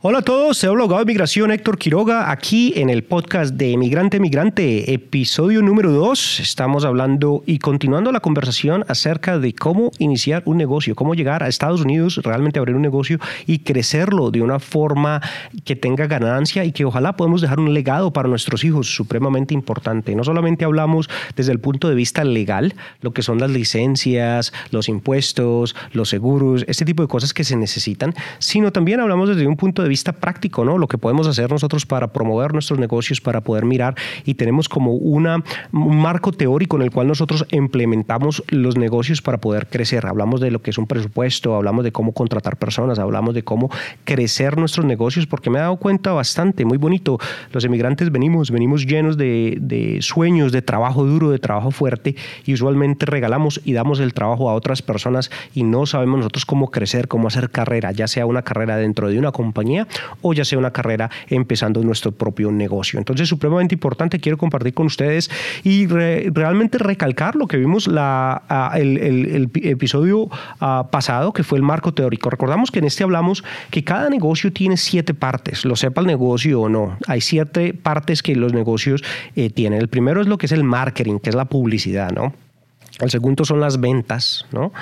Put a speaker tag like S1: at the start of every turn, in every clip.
S1: Hola a todos, soy abogado de migración Héctor Quiroga, aquí en el podcast de Migrante Migrante, episodio número 2. Estamos hablando y continuando la conversación acerca de cómo iniciar un negocio, cómo llegar a Estados Unidos, realmente abrir un negocio y crecerlo de una forma que tenga ganancia y que ojalá podamos dejar un legado para nuestros hijos, supremamente importante. No solamente hablamos desde el punto de vista legal, lo que son las licencias, los impuestos, los seguros, este tipo de cosas que se necesitan, sino también hablamos desde un punto de vista práctico, ¿no? Lo que podemos hacer nosotros para promover nuestros negocios, para poder mirar y tenemos como una, un marco teórico en el cual nosotros implementamos los negocios para poder crecer. Hablamos de lo que es un presupuesto, hablamos de cómo contratar personas, hablamos de cómo crecer nuestros negocios, porque me he dado cuenta bastante, muy bonito. Los emigrantes venimos, venimos llenos de, de sueños, de trabajo duro, de trabajo fuerte y usualmente regalamos y damos el trabajo a otras personas y no sabemos nosotros cómo crecer, cómo hacer carrera, ya sea una carrera dentro de una compañía o ya sea una carrera empezando nuestro propio negocio. Entonces, supremamente importante, quiero compartir con ustedes y realmente recalcar lo que vimos la, el, episodio pasado, que fue el marco teórico. Recordamos que en este hablamos que cada negocio tiene siete partes, lo sepa el negocio o no. Hay siete partes que los negocios eh, tienen. El primero es lo que es el marketing, que es la publicidad, ¿no? El segundo son las ventas, ¿no?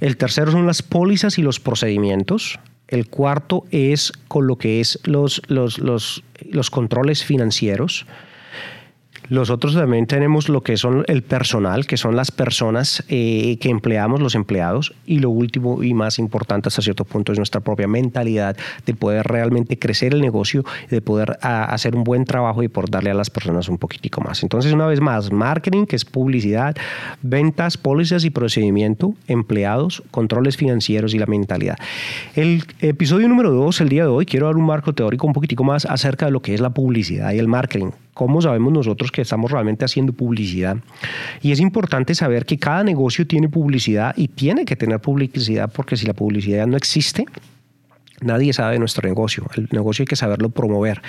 S1: El tercero son las pólizas y los procedimientos. El cuarto es con lo que es los, los, los, los controles financieros. Los otros también tenemos lo que son el personal, que son las personas eh, que empleamos, los empleados. Y lo último y más importante hasta cierto punto es nuestra propia mentalidad de poder realmente crecer el negocio, de poder hacer un buen trabajo y por darle a las personas un poquitico más. Entonces, una vez más, marketing, que es publicidad, ventas, pólizas y procedimiento, empleados, controles financieros y la mentalidad. El episodio número dos, el día de hoy, quiero dar un marco teórico un poquitico más acerca de lo que es la publicidad y el marketing. ¿Cómo sabemos nosotros que estamos realmente haciendo publicidad? Y es importante saber que cada negocio tiene publicidad y tiene que tener publicidad porque si la publicidad no existe, Nadie sabe nuestro negocio. El negocio hay que saberlo promover.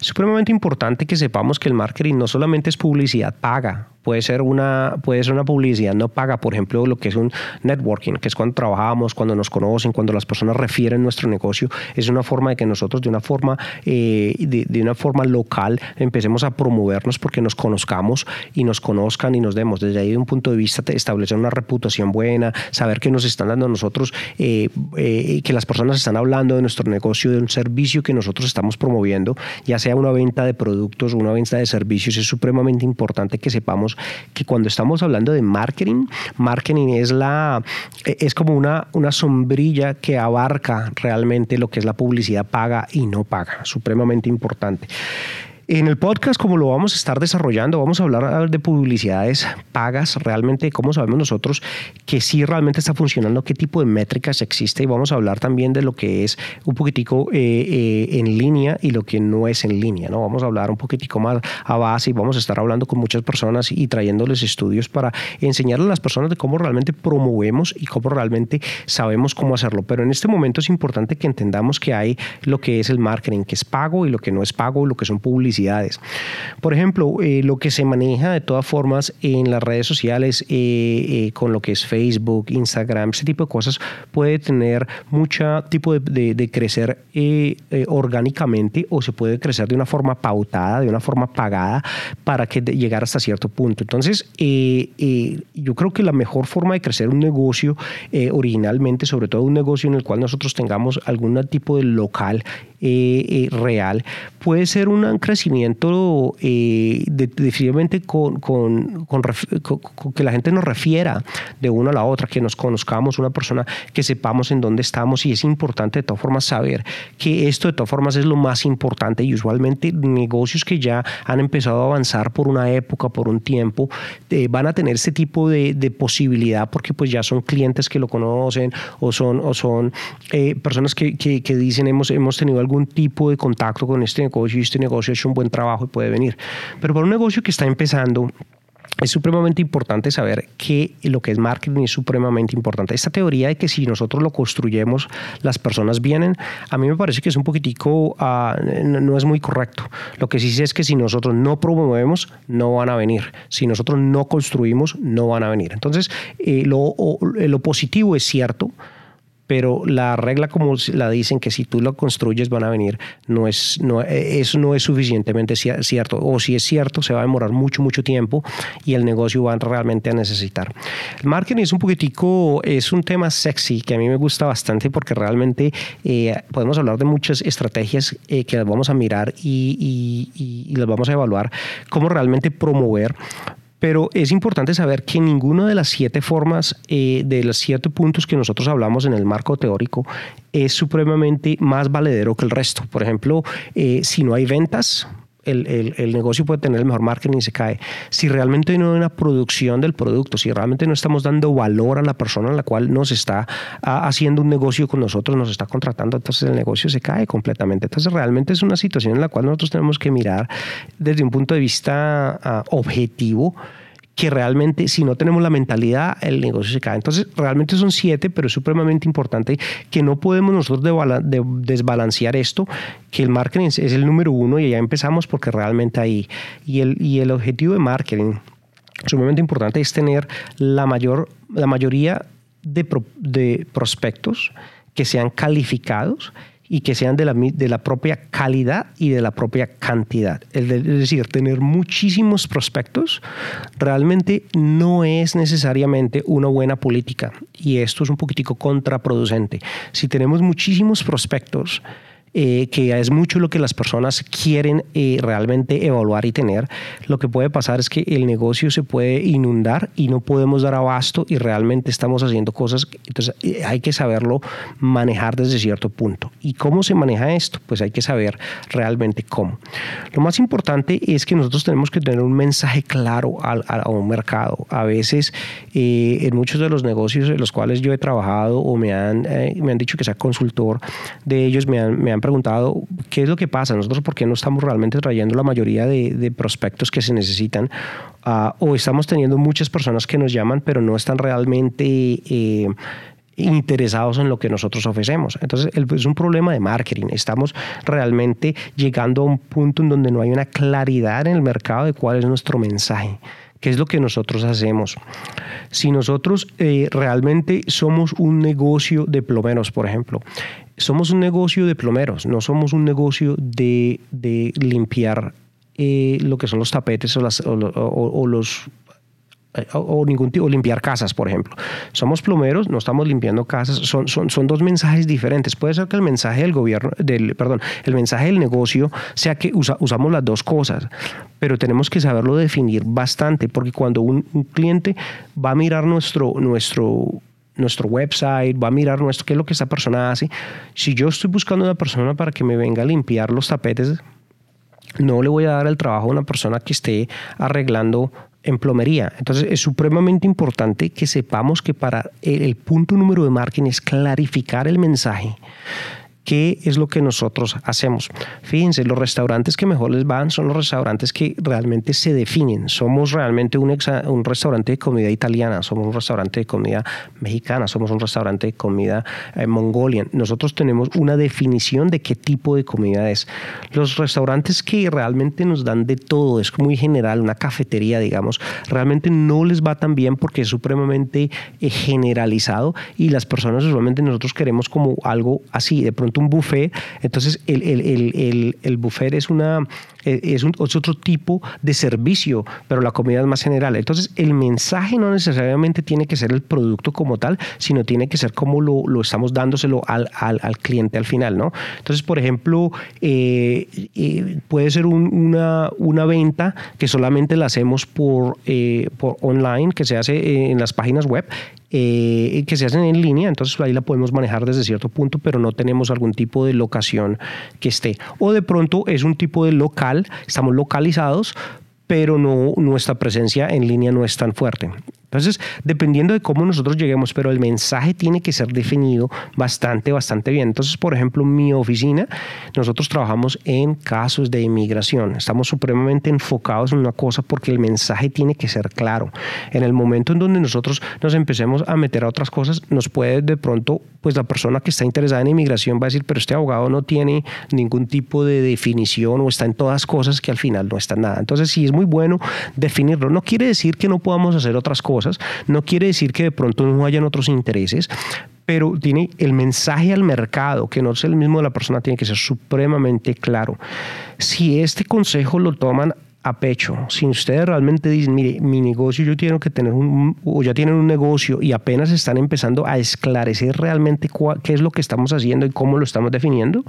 S1: Es supremamente importante que sepamos que el marketing no solamente es publicidad paga, puede ser una, puede ser una publicidad no paga, por ejemplo, lo que es un networking, que es cuando trabajamos, cuando nos conocen, cuando las personas refieren nuestro negocio, es una forma de que nosotros de una forma, eh, de, una forma local empecemos a promovernos porque nos conozcamos y nos conozcan y nos demos. Desde ahí de un punto de vista establecer una reputación buena, saber que nos están dando a nosotros, eh, eh, que las personas están hablando de nuestro negocio, de un servicio que nosotros estamos promoviendo, ya sea una venta de productos, una venta de servicios, es supremamente importante que sepamos que cuando estamos hablando de marketing, marketing es, la, es como una, una sombrilla que abarca realmente lo que es la publicidad paga y no paga, supremamente importante. En el podcast, como lo vamos a estar desarrollando, vamos a hablar de publicidades pagas, realmente cómo sabemos nosotros que sí realmente está funcionando, qué tipo de métricas existe y vamos a hablar también de lo que es un poquitico eh, eh, en línea y lo que no es en línea. ¿no? Vamos a hablar un poquitico más a base y vamos a estar hablando con muchas personas y trayéndoles estudios para enseñarle a las personas de cómo realmente promovemos y cómo realmente sabemos cómo hacerlo. Pero en este momento es importante que entendamos que hay lo que es el marketing, que es pago y lo que no es pago, lo que son publicidades por ejemplo, eh, lo que se maneja de todas formas en las redes sociales, eh, eh, con lo que es Facebook, Instagram, ese tipo de cosas, puede tener mucho tipo de, crecer orgánicamente o se puede crecer de una forma pautada, de una forma pagada, para que llegar hasta cierto punto. Entonces, yo creo que la mejor forma de crecer un negocio originalmente, sobre todo un negocio en el cual nosotros tengamos algún tipo de local real, puede ser un crecimiento eh, definitivamente con, con, que la gente nos refiera de una a la otra, que nos conozcamos una persona, que sepamos en dónde estamos y es importante de todas formas saber que esto de todas formas es lo más importante y usualmente negocios que ya han empezado a avanzar por una época, por un tiempo, eh, van a tener este tipo de, posibilidad porque pues ya son clientes que lo conocen o son, o son eh, personas que, que, que, dicen hemos, hemos tenido algún tipo de contacto con este negocio y este negocio hecho un buen trabajo y puede venir. Pero para un negocio que está empezando, es supremamente importante saber que lo que es marketing es supremamente importante. Esta teoría de que si nosotros lo construyemos, las personas vienen, a mí me parece que es un poquitico, ah, no es muy correcto. Lo que sí sé es que si nosotros no promovemos, no van a venir. Si nosotros no construimos, no van a venir. Entonces, eh, lo, lo positivo es cierto, pero la regla como la dicen que si tú lo construyes van a venir, no es, no, eso no es suficientemente cierto, o si es cierto, se va a demorar mucho, mucho tiempo y el negocio va realmente a necesitar. El marketing es un poquitico, es un tema sexy que a mí me gusta bastante porque realmente eh, podemos hablar de muchas estrategias eh, que las vamos a mirar y, y las vamos a evaluar, cómo realmente promover pero es importante saber que ninguna de las siete formas, eh, de los siete puntos que nosotros hablamos en el marco teórico, es supremamente más valedero que el resto. Por ejemplo, eh, si no hay ventas, el, el, negocio puede tener el mejor marketing y se cae. Si realmente no hay una producción del producto, si realmente no estamos dando valor a la persona a la cual nos está ah, haciendo un negocio con nosotros, nos está contratando, entonces el negocio se cae completamente. Entonces realmente es una situación en la cual nosotros tenemos que mirar desde un punto de vista ah, objetivo que realmente si no tenemos la mentalidad, el negocio se cae. Entonces, realmente son siete, pero es supremamente importante que no podemos nosotros desbalancear esto, que el marketing es el número uno y ya empezamos porque realmente ahí. Y el, y el objetivo de marketing, sumamente importante, es tener la, mayor, la mayoría de, de prospectos que sean calificados y que sean de la, de la propia calidad y de la propia cantidad. Es decir, tener muchísimos prospectos realmente no es necesariamente una buena política y esto es un poquitico contraproducente. Si tenemos muchísimos prospectos, eh, que es mucho lo que las personas quieren eh, realmente evaluar y tener, lo que puede pasar es que el negocio se puede inundar y no podemos dar abasto y realmente estamos haciendo cosas, entonces eh, hay que saberlo manejar desde cierto punto. ¿Y cómo se maneja esto? Pues hay que saber realmente cómo. Lo más importante es que nosotros tenemos que tener un mensaje claro a, un mercado. A veces en muchos de los negocios en los cuales yo he trabajado o me han, me han dicho que sea consultor de ellos, me han, me han preguntado qué es lo que pasa, nosotros por qué no estamos realmente trayendo la mayoría de, prospectos que se necesitan ah, o estamos teniendo muchas personas que nos llaman pero no están realmente... Eh, interesados en lo que nosotros ofrecemos. Entonces, es un problema de marketing. Estamos realmente llegando a un punto en donde no hay una claridad en el mercado de cuál es nuestro mensaje. ¿Qué es lo que nosotros hacemos? Si nosotros eh, realmente somos un negocio de plomeros, por ejemplo, somos un negocio de plomeros, no somos un negocio de, limpiar eh, lo que son los tapetes o, los eh, o, ningún tipo, limpiar casas, por ejemplo. Somos plomeros, no estamos limpiando casas, son, son, son dos mensajes diferentes. Puede ser que el mensaje del gobierno, del, perdón, el mensaje del negocio sea que usamos las dos cosas, pero tenemos que saberlo definir bastante, porque cuando un, un cliente va a mirar nuestro, nuestro nuestro website, va a mirar nuestro, qué es lo que esa persona hace. Si yo estoy buscando una persona para que me venga a limpiar los tapetes, no le voy a dar el trabajo a una persona que esté arreglando en plomería. Entonces es supremamente importante que sepamos que para el, punto número de marketing es clarificar el mensaje ¿Qué es lo que nosotros hacemos? Fíjense, los restaurantes que mejor les van son los restaurantes que realmente se definen. Somos realmente un, restaurante de comida italiana, somos un restaurante de comida mexicana, somos un restaurante de comida eh, mongolian. Nosotros tenemos una definición de qué tipo de comida es. Los restaurantes que realmente nos dan de todo, es muy general, una cafetería, digamos, realmente no les va tan bien porque es supremamente eh, generalizado y las personas usualmente nosotros queremos como algo así, de pronto un buffet. Entonces, el, el, el, el buffet es, una, eh, es, un, otro tipo de servicio, pero la comida es más general. Entonces, el mensaje no necesariamente tiene que ser el producto como tal, sino tiene que ser como lo, lo estamos dándoselo al, al, al, cliente al final, ¿no? Entonces, por ejemplo, eh, eh, puede ser una, una venta que solamente la hacemos por, por online, que se hace en las páginas web eh, que se hacen en línea, entonces ahí la podemos manejar desde cierto punto, pero no tenemos algún tipo de locación que esté. O de pronto es un tipo de local, estamos localizados, pero no, nuestra presencia en línea no es tan fuerte. Entonces, dependiendo de cómo nosotros lleguemos, pero el mensaje tiene que ser definido bastante, bastante bien. Entonces, por ejemplo, mi oficina, nosotros trabajamos en casos de inmigración. Estamos supremamente enfocados en una cosa porque el mensaje tiene que ser claro. En el momento en donde nosotros nos empecemos a meter a otras cosas, nos puede de pronto, pues la persona que está interesada en inmigración va a decir, pero este abogado no tiene ningún tipo de definición o está en todas cosas que al final no está en nada. Entonces, sí es muy bueno definirlo. No quiere decir que no podamos hacer otras cosas no quiere decir que de pronto no hayan otros intereses, pero tiene el mensaje al mercado, que no es el mismo de la persona, tiene que ser supremamente claro. Si este consejo lo toman a pecho. Si ustedes realmente dicen, mire, mi negocio yo tengo que tener un, o ya tienen un negocio y apenas están empezando a esclarecer realmente qué es lo que estamos haciendo y cómo lo estamos definiendo,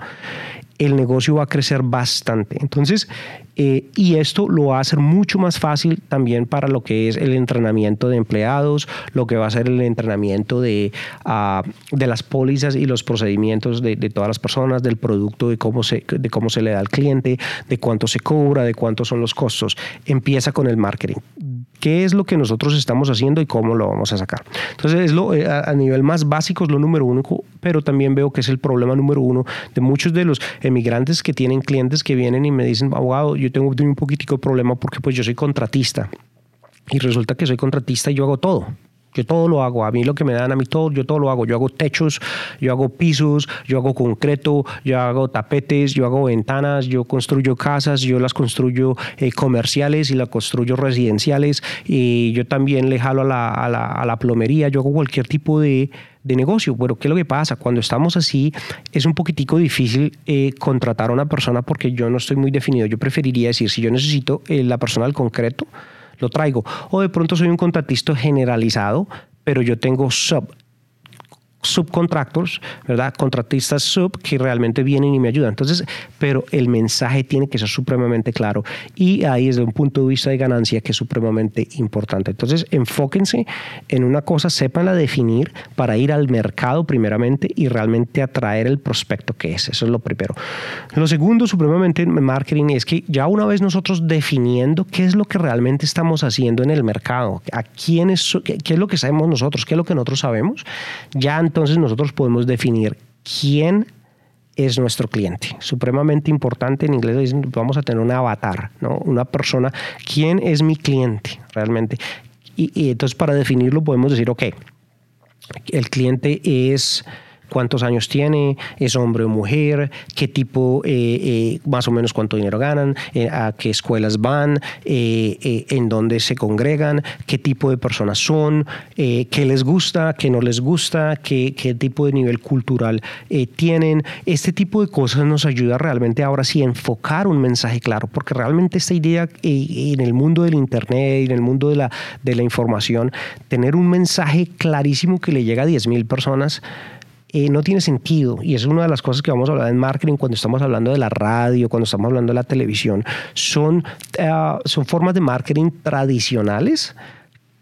S1: el negocio va a crecer bastante. Entonces, eh, y esto lo va a hacer mucho más fácil también para lo que es el entrenamiento de empleados, lo que va a ser el entrenamiento de, ah, de las pólizas y los procedimientos de, de, todas las personas, del producto, de cómo, se, de cómo se le da al cliente, de cuánto se cobra, de cuántos son los costos. Empieza con el marketing qué es lo que nosotros estamos haciendo y cómo lo vamos a sacar. Entonces, es lo, eh, a nivel más básico es lo número uno, pero también veo que es el problema número uno de muchos de los emigrantes que tienen clientes que vienen y me dicen, abogado, yo tengo, un poquitico de problema porque pues yo soy contratista. Y resulta que soy contratista y yo hago todo. Yo todo lo hago. A mí lo que me dan a mí todo, yo todo lo hago. Yo hago techos, yo hago pisos, yo hago concreto, yo hago tapetes, yo hago ventanas, yo construyo casas, yo las construyo eh, comerciales y las construyo residenciales. Y yo también le jalo a la, a la, a la plomería, yo hago cualquier tipo de, de negocio. Bueno, ¿qué es lo que pasa? Cuando estamos así, es un poquitico difícil eh, contratar a una persona porque yo no estoy muy definido. Yo preferiría decir, si yo necesito eh, la persona al concreto, lo traigo. O de pronto soy un contratista generalizado, pero yo tengo sub subcontractors, ¿verdad? Contratistas sub que realmente vienen y me ayudan. Entonces, pero el mensaje tiene que ser supremamente claro y ahí es de un punto de vista de ganancia que es supremamente importante. Entonces, enfóquense en una cosa, sépanla definir para ir al mercado primeramente y realmente atraer el prospecto que es. Eso es lo primero. Lo segundo, supremamente en marketing, es que ya una vez nosotros definiendo qué es lo que realmente estamos haciendo en el mercado, a quién es, qué, qué es lo que sabemos nosotros, qué es lo que nosotros sabemos, ya entonces nosotros podemos definir quién es nuestro cliente. Supremamente importante, en inglés vamos a tener un avatar, ¿no? una persona, ¿quién es mi cliente realmente? Y, y entonces para definirlo podemos decir, ok, el cliente es cuántos años tiene, es hombre o mujer, qué tipo, eh, eh, más o menos cuánto dinero ganan, eh, a qué escuelas van, en dónde se congregan, qué tipo de personas son, qué les gusta, qué no les gusta, qué, qué tipo de nivel cultural tienen. Este tipo de cosas nos ayuda realmente ahora sí a enfocar un mensaje claro, porque realmente esta idea en el mundo del Internet, en el mundo de la, de la información, tener un mensaje clarísimo que le llega a 10.000 personas, eh, no tiene sentido. Y es una de las cosas que vamos a hablar en marketing cuando estamos hablando de la radio, cuando estamos hablando de la televisión. Son, uh, son formas de marketing tradicionales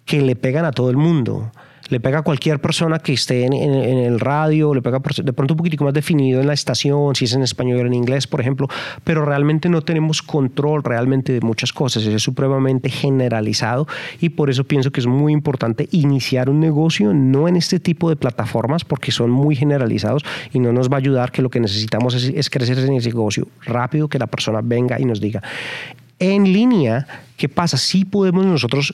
S1: que le pegan a todo el mundo le pega a cualquier persona que esté en, el radio, le pega de pronto un poquitico más definido en la estación, si es en español o en inglés, por ejemplo, pero realmente no tenemos control realmente de muchas cosas, es supremamente generalizado y por eso pienso que es muy importante iniciar un negocio no en este tipo de plataformas porque son muy generalizados y no nos va a ayudar que lo que necesitamos es, es crecer en ese negocio rápido, que la persona venga y nos diga. En línea, ¿qué pasa? Sí podemos nosotros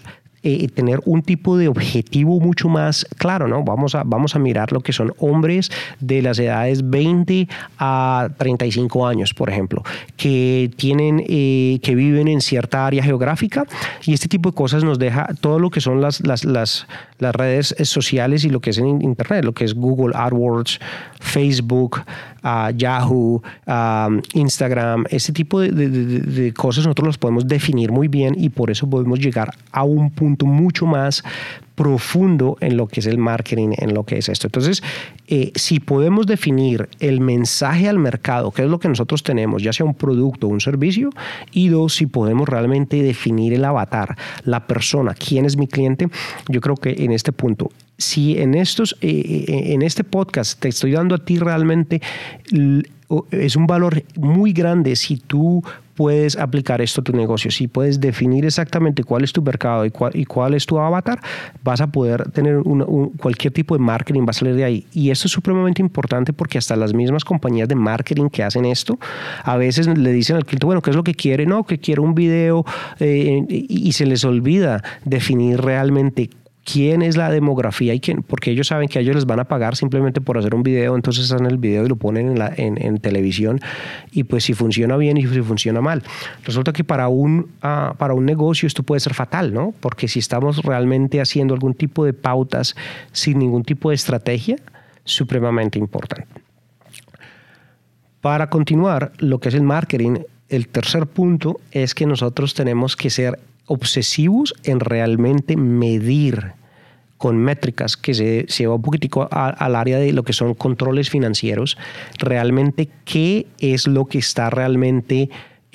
S1: eh, tener un tipo de objetivo mucho más claro, ¿no? Vamos a, vamos a mirar lo que son hombres de las edades 20 a 35 años, por ejemplo, que tienen, eh, que viven en cierta área geográfica y este tipo de cosas nos deja todo lo que son las, las, las, las redes sociales y lo que es en Internet, lo que es Google AdWords, Facebook, uh, Yahoo, uh, Instagram, ese tipo de, de, de, cosas nosotros los podemos definir muy bien y por eso podemos llegar a un punto mucho más profundo en lo que es el marketing, en lo que es esto. Entonces, eh, si podemos definir el mensaje al mercado, qué es lo que nosotros tenemos, ya sea un producto o un servicio, y dos, si podemos realmente definir el avatar, la persona, quién es mi cliente, yo creo que en este punto si en estos eh, eh, en este podcast te estoy dando a ti realmente es un valor muy grande si tú puedes aplicar esto a tu negocio, si puedes definir exactamente cuál es tu mercado y cuál, y cuál es tu avatar, vas a poder tener cualquier tipo de marketing, va a salir de ahí. Y esto es supremamente importante porque hasta las mismas compañías de marketing que hacen esto, a veces le dicen al cliente, bueno, ¿qué es lo que quiere? No, que quiere un video eh, y se les olvida definir realmente quién es la demografía y quién, porque ellos saben que a ellos les van a pagar simplemente por hacer un video, entonces hacen el video y lo ponen en, televisión y pues si funciona bien y si funciona mal. Resulta que para un, uh, para un negocio esto puede ser fatal, ¿no? Porque si estamos realmente haciendo algún tipo de pautas sin ningún tipo de estrategia, supremamente importante. Para continuar, lo que es el marketing, el tercer punto es que nosotros tenemos que ser obsesivos en realmente medir con métricas que se, se va un poquitico al área de lo que son controles financieros, realmente qué es lo que está realmente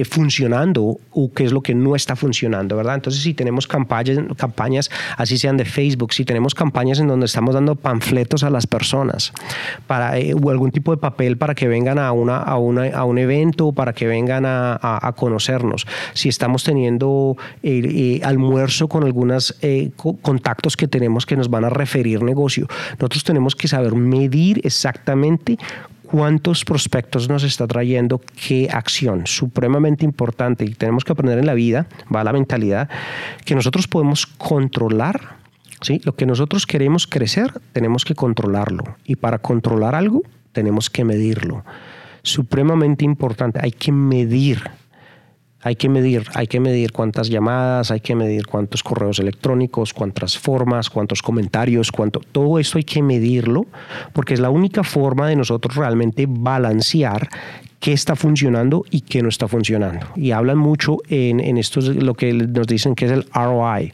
S1: funcionando o qué es lo que no está funcionando, ¿verdad? Entonces, si tenemos campañas, campañas, así sean de Facebook, si tenemos campañas en donde estamos dando panfletos a las personas para, eh, o algún tipo de papel para que vengan a, una, a, una, a un evento, para que vengan a, a, conocernos, si estamos teniendo eh, almuerzo con algunos contactos que tenemos que nos van a referir negocio, nosotros tenemos que saber medir exactamente cuántos prospectos nos está trayendo qué acción. Supremamente importante y tenemos que aprender en la vida, va la mentalidad, que nosotros podemos controlar. ¿sí? Lo que nosotros queremos crecer, tenemos que controlarlo. Y para controlar algo, tenemos que medirlo. Supremamente importante, hay que medir hay que medir, hay que medir cuántas llamadas, hay que medir cuántos correos electrónicos, cuántas formas, cuántos comentarios, cuánto, todo esto hay que medirlo, porque es la única forma de nosotros realmente balancear qué está funcionando y qué no está funcionando. Y hablan mucho en, esto, lo que nos dicen que es el ROI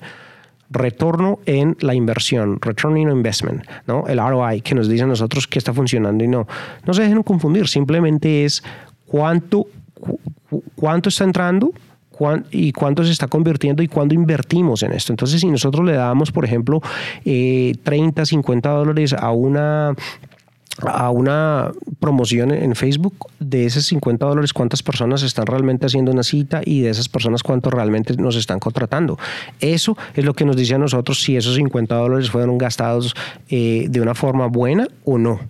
S1: retorno en la inversión, return on investment, ¿no? El ROI que nos dice a nosotros qué está funcionando y no. No se dejen confundir, simplemente es cuánto cuánto está entrando y cuánto se está convirtiendo y cuándo invertimos en esto. Entonces, si nosotros le damos, por ejemplo, 30, eh, 50 dólares a una a una promoción en Facebook, de esos 50 dólares, cuántas personas están realmente haciendo una cita y de esas personas cuántos realmente nos están contratando. Eso es lo que nos dice a nosotros si esos 50 dólares fueron gastados eh, de una forma buena o no.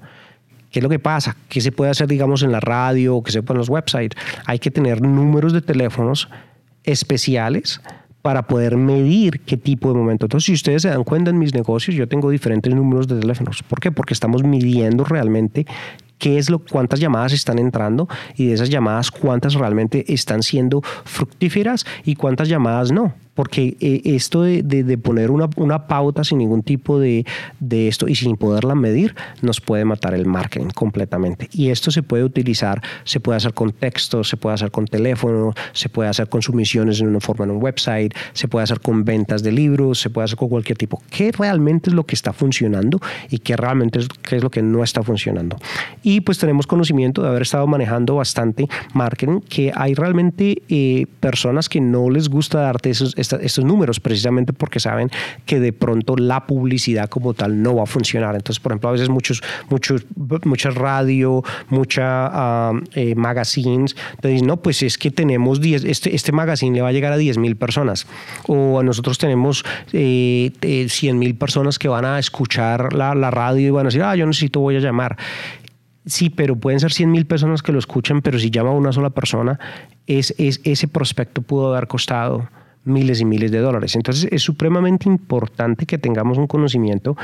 S1: ¿Qué es lo que pasa? ¿Qué se puede hacer, digamos, en la radio o que se puede en los websites? Hay que tener números de teléfonos especiales para poder medir qué tipo de momento. Entonces, si ustedes se dan cuenta en mis negocios, yo tengo diferentes números de teléfonos. ¿Por qué? Porque estamos midiendo realmente qué es lo, cuántas llamadas están entrando y de esas llamadas cuántas realmente están siendo fructíferas y cuántas llamadas no porque eh, esto de, poner una, una, pauta sin ningún tipo de, de, esto y sin poderla medir nos puede matar el marketing completamente. Y esto se puede utilizar, se puede hacer con texto, se puede hacer con teléfono, se puede hacer con sumisiones en una forma en un website, se puede hacer con ventas de libros, se puede hacer con cualquier tipo. ¿Qué realmente es lo que está funcionando y qué realmente es, qué es lo que no está funcionando? Y pues tenemos conocimiento de haber estado manejando bastante marketing, que hay realmente eh, personas que no les gusta darte esos estos números precisamente porque saben que de pronto la publicidad como tal no va a funcionar. Entonces, por ejemplo, a veces muchos, muchos, mucha radio, mucha uh, eh, magazines te dicen, no, pues es que tenemos 10, este, este magazine le va a llegar a 10 mil personas o nosotros tenemos eh, 100 eh, mil personas que van a escuchar la, radio y van a decir, ah, yo necesito, voy a llamar. Sí, pero pueden ser 100 mil personas que lo escuchen, pero si llama una sola persona, es, es, ese prospecto pudo haber costado miles y miles de dólares. Entonces es supremamente importante que tengamos un conocimiento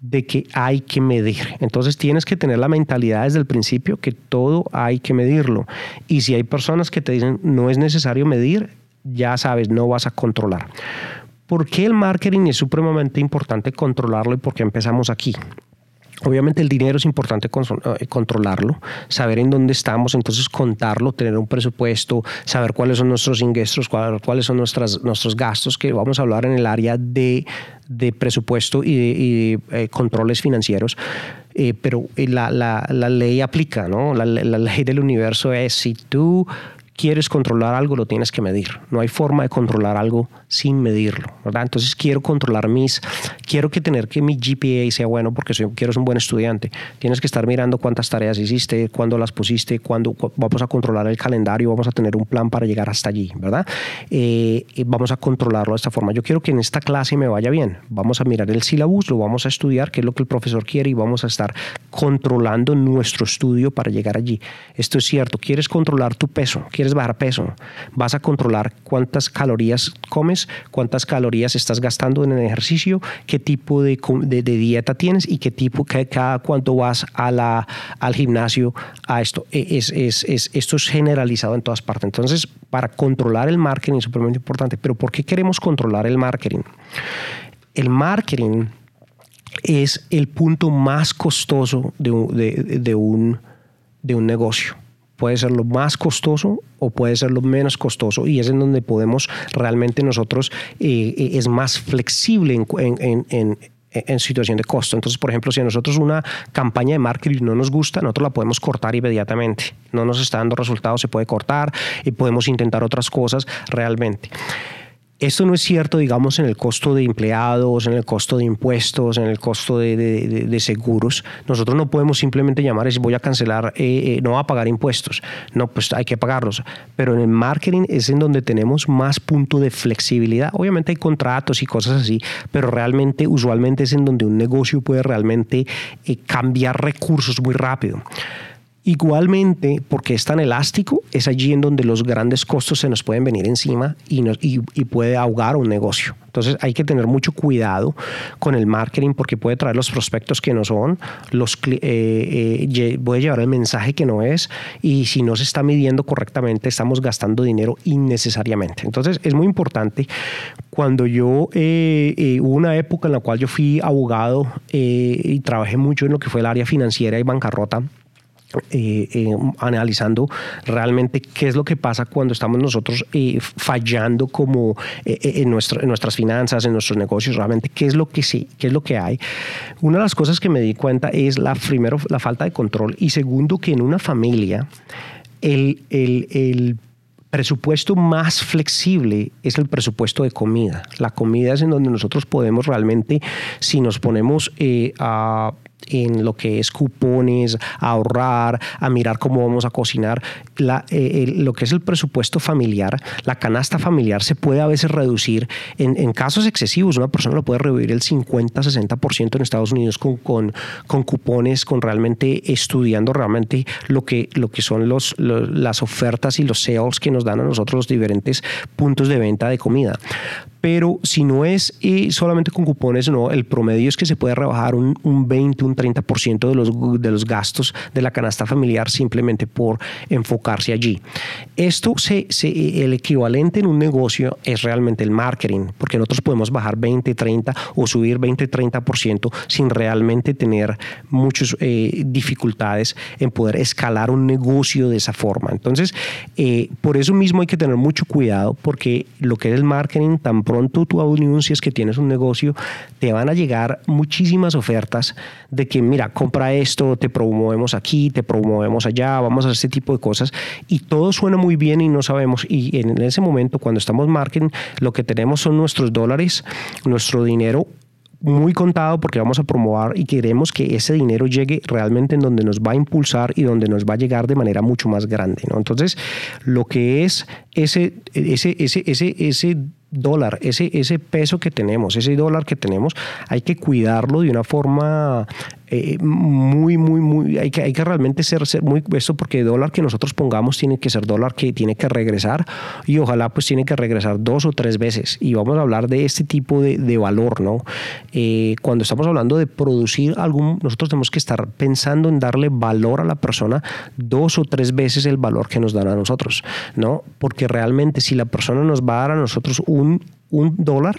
S1: de que hay que medir. Entonces tienes que tener la mentalidad desde el principio que todo hay que medirlo. Y si hay personas que te dicen no es necesario medir, ya sabes, no vas a controlar. ¿Por qué el marketing es supremamente importante controlarlo y por qué empezamos aquí? Obviamente el dinero es importante eh, controlarlo, saber en dónde estamos, entonces contarlo, tener un presupuesto, saber cuáles son nuestros ingresos, cuáles son nuestras, nuestros gastos, que vamos a hablar en el área de, presupuesto y, de, eh, controles financieros. Eh, pero la, la, la, ley aplica, ¿no? La, la ley del universo es si tú quieres controlar algo, lo tienes que medir. No hay forma de controlar algo sin medirlo, ¿verdad? Entonces quiero controlar mis, quiero que tener que mi GPA sea bueno porque quiero ser un buen estudiante. Tienes que estar mirando cuántas tareas hiciste, cuándo las pusiste, cuándo vamos a controlar el calendario, vamos a tener un plan para llegar hasta allí, ¿verdad? Eh, vamos a controlarlo de esta forma. Yo quiero que en esta clase me vaya bien. Vamos a mirar el sílabus, lo vamos a estudiar, qué es lo que el profesor quiere y vamos a estar controlando nuestro estudio para llegar allí. Esto es cierto. Quieres controlar tu peso, quieres bajar peso, vas a controlar cuántas calorías comes, cuántas calorías estás gastando en el ejercicio, qué tipo de, dieta tienes y qué tipo, cada cuánto vas a la, al gimnasio a esto. E, es, es, esto es generalizado en todas partes. Entonces, para controlar el marketing es súper importante. Pero ¿por qué queremos controlar el marketing? El marketing es el punto más costoso de un, de un negocio puede ser lo más costoso o puede ser lo menos costoso y es en donde podemos realmente nosotros, eh, eh, es más flexible en, en, situación de costo. Entonces, por ejemplo, si a nosotros una campaña de marketing no nos gusta, nosotros la podemos cortar inmediatamente. No nos está dando resultados, se puede cortar y podemos intentar otras cosas realmente. Esto no es cierto, digamos, en el costo de empleados, en el costo de impuestos, en el costo de, seguros. Nosotros no podemos simplemente llamar y decir voy a cancelar, eh, eh, no va a pagar impuestos. No, pues hay que pagarlos. Pero en el marketing es en donde tenemos más punto de flexibilidad. Obviamente hay contratos y cosas así, pero realmente, usualmente es en donde un negocio puede realmente eh, cambiar recursos muy rápido. Igualmente, porque es tan elástico, es allí en donde los grandes costos se nos pueden venir encima y, y, puede ahogar un negocio. Entonces hay que tener mucho cuidado con el marketing porque puede traer los prospectos que no son, los, eh, eh, puede llevar el mensaje que no es y si no se está midiendo correctamente estamos gastando dinero innecesariamente. Entonces es muy importante cuando yo eh, hubo una época en la cual yo fui abogado y trabajé mucho en lo que fue el área financiera y bancarrota eh, eh, analizando realmente qué es lo que pasa cuando estamos nosotros eh, fallando como en, nuestro, en, nuestras finanzas, en nuestros negocios, realmente qué es lo que sí, qué es lo que hay. Una de las cosas que me di cuenta es la primero la falta de control y segundo que en una familia el, el, el presupuesto más flexible es el presupuesto de comida. La comida es en donde nosotros podemos realmente, si nos ponemos a en lo que es cupones, ahorrar, a mirar cómo vamos a cocinar. Eh, lo que es el presupuesto familiar, la canasta familiar se puede a veces reducir. En, casos excesivos, una persona lo puede reducir el 50, 60% en Estados Unidos con, con, con, cupones, con realmente estudiando realmente lo que, lo que son las ofertas y los sales que nos dan a nosotros los diferentes puntos de venta de comida pero si no es y solamente con cupones, no, el promedio es que se puede rebajar un, un 20, un 30% de los, de los gastos de la canasta familiar simplemente por enfocarse allí. Esto, se, se, el equivalente en un negocio es realmente el marketing, porque nosotros podemos bajar 20, 30 o subir 20, 30% sin realmente tener muchas eh, dificultades en poder escalar un negocio de esa forma. Entonces, eh, por eso mismo hay que tener mucho cuidado, porque lo que es el marketing tan pronto tú anuncias que tienes un negocio, te van a llegar muchísimas ofertas de que, mira, compra esto, te promovemos aquí, te promovemos allá, vamos a hacer este tipo de cosas. Y todo suena muy bien y no sabemos. Y en ese momento, cuando estamos marketing, lo que tenemos son nuestros dólares, nuestro dinero muy contado porque vamos a promover y queremos que ese dinero llegue realmente en donde nos va a impulsar y donde nos va a llegar de manera mucho más grande. ¿no? Entonces, lo que es ese, ese, ese, ese, ese dólar, ese, ese peso que tenemos, ese dólar que tenemos, hay que cuidarlo de una forma eh, muy, muy, muy, hay que, hay que realmente ser, ser muy, esto porque el dólar que nosotros pongamos tiene que ser dólar que tiene que regresar y ojalá pues tiene que regresar dos o tres veces. Y vamos a hablar de este tipo de, de valor, ¿no? Eh, cuando estamos hablando de producir algún, nosotros tenemos que estar pensando en darle valor a la persona dos o tres veces el valor que nos dan a nosotros, ¿no? Porque realmente si la persona nos va a dar a nosotros un, un dólar,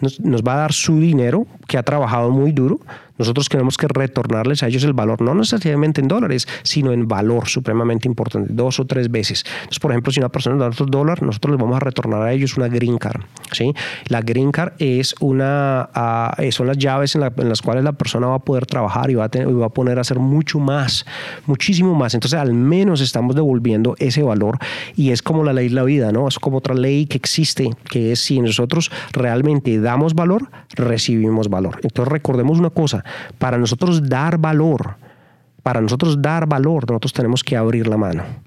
S1: nos, nos va a dar su dinero que ha trabajado muy duro, nosotros tenemos que retornarles a ellos el valor, no necesariamente en dólares, sino en valor supremamente importante, dos o tres veces. Entonces, por ejemplo, si una persona nos da otros dólares, nosotros les vamos a retornar a ellos una green card. ¿sí? La green card es una, uh, son las llaves en, las cuales la persona va a poder trabajar y va a, tener, y va a poner a hacer mucho más, muchísimo más. Entonces, al menos estamos devolviendo ese valor y es como la ley de la vida, ¿no? Es como otra ley que existe, que es si nosotros realmente damos valor, recibimos valor. Entonces, recordemos una cosa, para nosotros dar valor, para nosotros dar valor, nosotros tenemos que abrir la mano.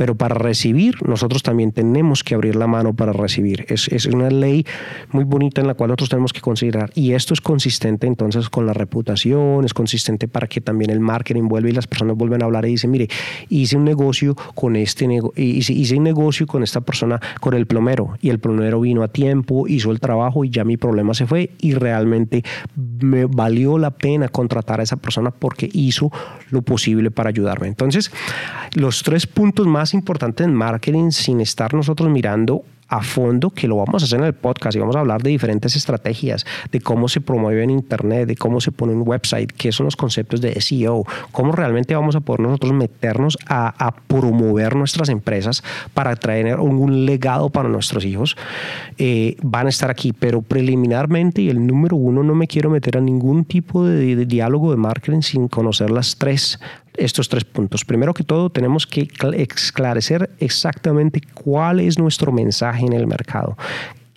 S1: Pero para recibir, nosotros también tenemos que abrir la mano para recibir. Es, es, una ley muy bonita en la cual nosotros tenemos que considerar. Y esto es consistente entonces con la reputación, es consistente para que también el marketing vuelva y las personas vuelvan a hablar y dicen, mire, hice un negocio con este hice, hice un negocio con esta persona, con el plomero. Y el plomero vino a tiempo, hizo el trabajo y ya mi problema se fue. Y realmente me valió la pena contratar a esa persona porque hizo lo posible para ayudarme. Entonces, los tres puntos más importantes en marketing sin estar nosotros mirando a fondo, que lo vamos a hacer en el podcast y vamos a hablar de diferentes estrategias, de cómo se promueve en Internet, de cómo se pone un website, qué son los conceptos de SEO, cómo realmente vamos a poder nosotros meternos a, promover nuestras empresas para traer un, legado para nuestros hijos, eh, van a estar aquí. Pero preliminarmente, y el número uno, no me quiero meter a ningún tipo de diálogo de marketing sin conocer las tres estos tres puntos. Primero que todo, tenemos que esclarecer exactamente cuál es nuestro mensaje en el mercado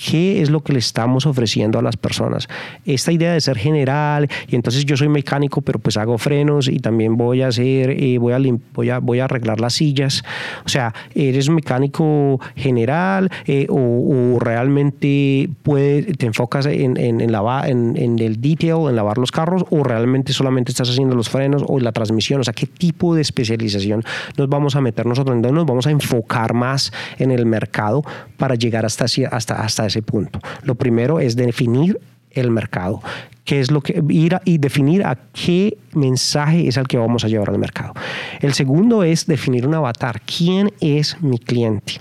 S1: qué es lo que le estamos ofreciendo a las personas. Esta idea de ser general y entonces yo soy mecánico pero pues hago frenos y también voy a hacer, eh, voy, a voy, a, voy a arreglar las sillas. O sea, eres mecánico general eh, o, realmente puede, te enfocas en, en, en, en, el detail, en lavar los carros o realmente solamente estás haciendo los frenos o la transmisión. O sea, qué tipo de especialización nos vamos a meter nosotros. Entonces nos vamos a enfocar más en el mercado para llegar hasta, hasta, hasta ese punto. Lo primero es definir el mercado, qué es lo que ir y definir a qué mensaje es el que vamos a llevar al mercado. El segundo es definir un avatar, quién es mi cliente.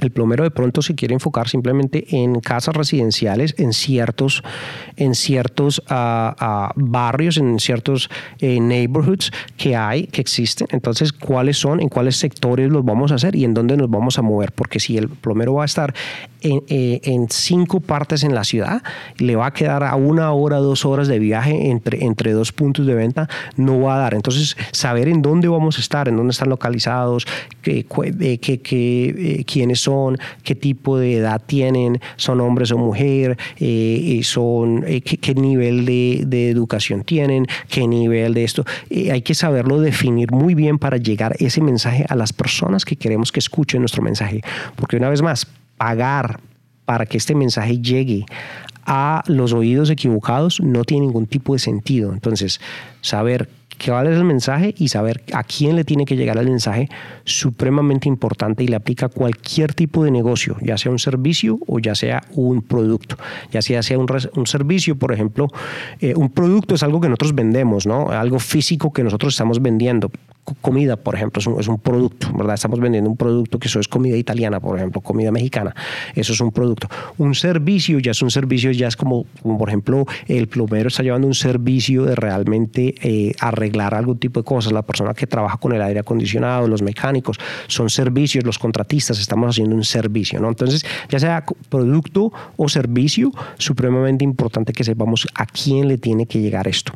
S1: El plomero de pronto se quiere enfocar simplemente en casas residenciales, en ciertos, en ciertos ah, ah, barrios, en ciertos eh, neighborhoods que hay, que existen. Entonces, ¿cuáles son? ¿En cuáles sectores los vamos a hacer y en dónde nos vamos a mover? Porque si el plomero va a estar en, eh, en cinco partes en la ciudad, le va a quedar a una hora, dos horas de viaje entre, entre dos puntos de venta, no va a dar. Entonces, saber en dónde vamos a estar, en dónde están localizados, qué, qué, qué, eh, quiénes son, qué tipo de edad tienen, son hombres o mujer, eh, son, eh, qué, nivel de, educación tienen, qué nivel de esto. Eh, hay que saberlo definir muy bien para llegar ese mensaje a las personas que queremos que escuchen nuestro mensaje. Porque una vez más, pagar para que este mensaje llegue a los oídos equivocados no tiene ningún tipo de sentido. Entonces, saber cuál es el mensaje y saber a quién le tiene que llegar el mensaje supremamente importante y le aplica a cualquier tipo de negocio, ya sea un servicio o ya sea un producto, ya sea, sea un, servicio, por ejemplo, eh, un producto es algo que nosotros vendemos, ¿no? algo físico que nosotros estamos vendiendo comida, por ejemplo, es un, producto, ¿verdad? Estamos vendiendo un producto que eso es comida italiana, por ejemplo, comida mexicana, eso es un producto. Un servicio ya es un servicio, ya es como, por ejemplo, el plomero está llevando un servicio de realmente eh, arreglar algún tipo de cosas, la persona que trabaja con el aire acondicionado, los mecánicos, son servicios, los contratistas, estamos haciendo un servicio, ¿no? Entonces, ya sea producto o servicio, supremamente importante que sepamos a quién le tiene que llegar esto.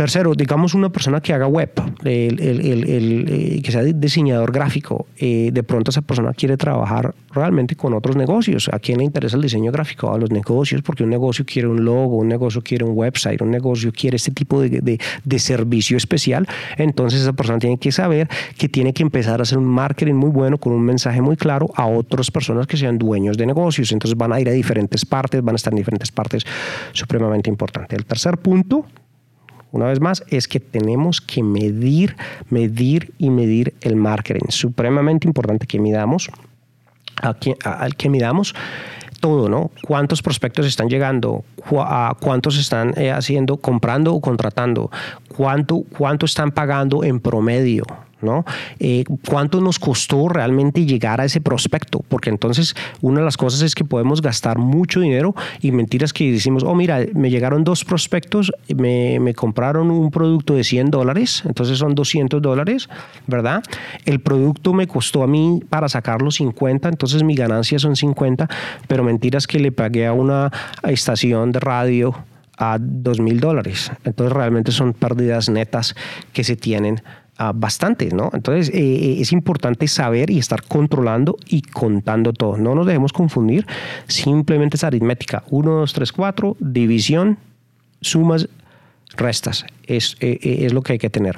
S1: Tercero, digamos una persona que haga web, el, eh, que sea diseñador gráfico, eh, de pronto esa persona quiere trabajar realmente con otros negocios. ¿A quién le interesa el diseño gráfico? A los negocios, porque un negocio quiere un logo, un negocio quiere un website, un negocio quiere este tipo de, de servicio especial. Entonces esa persona tiene que saber que tiene que empezar a hacer un marketing muy bueno con un mensaje muy claro a otras personas que sean dueños de negocios. Entonces van a ir a diferentes partes, van a estar en diferentes partes, supremamente importante. El tercer punto una vez más, es que tenemos que medir, medir y medir el marketing. Supremamente importante que midamos, al que midamos todo, ¿no? ¿Cuántos prospectos están llegando? ¿Cuántos están eh, haciendo, comprando o contratando? ¿Cuánto, ¿Cuánto están pagando en promedio? ¿No? Eh, ¿Cuánto nos costó realmente llegar a ese prospecto? Porque entonces una de las cosas es que podemos gastar mucho dinero y mentiras que decimos, oh, mira, me llegaron dos prospectos, me, compraron un producto de 100 dólares, entonces son 200 dólares, ¿verdad? El producto me costó a mí para sacarlo 50, entonces mi ganancia son 50, pero mentiras que le pagué a una estación de radio a 2 mil dólares. Entonces realmente son pérdidas netas que se tienen bastante, ¿no? Entonces eh, eh, es importante saber y estar controlando y contando todo. No nos dejemos confundir, simplemente es aritmética. 1, 2, 3, 4, división, sumas restas. Es, eh, eh, es, lo que hay que tener.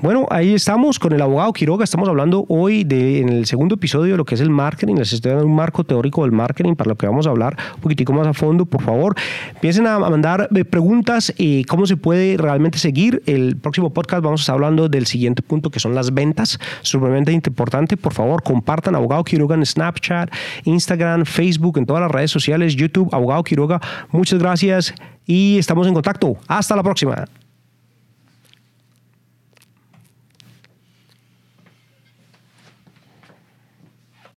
S1: Bueno, ahí estamos con el abogado Quiroga. Estamos hablando hoy en el segundo episodio de lo que es el marketing. Les estoy dando un marco teórico del marketing para lo que vamos a hablar un poquitico más a fondo. Por favor, empiecen a mandar eh, preguntas y cómo se puede realmente seguir. El próximo podcast vamos a estar hablando del siguiente punto que son las ventas. Sumamente importante. Por favor, compartan Abogado Quiroga en Snapchat, Instagram, Facebook, en todas las redes sociales, YouTube, Abogado Quiroga. Muchas gracias y estamos en contacto. Hasta la próxima.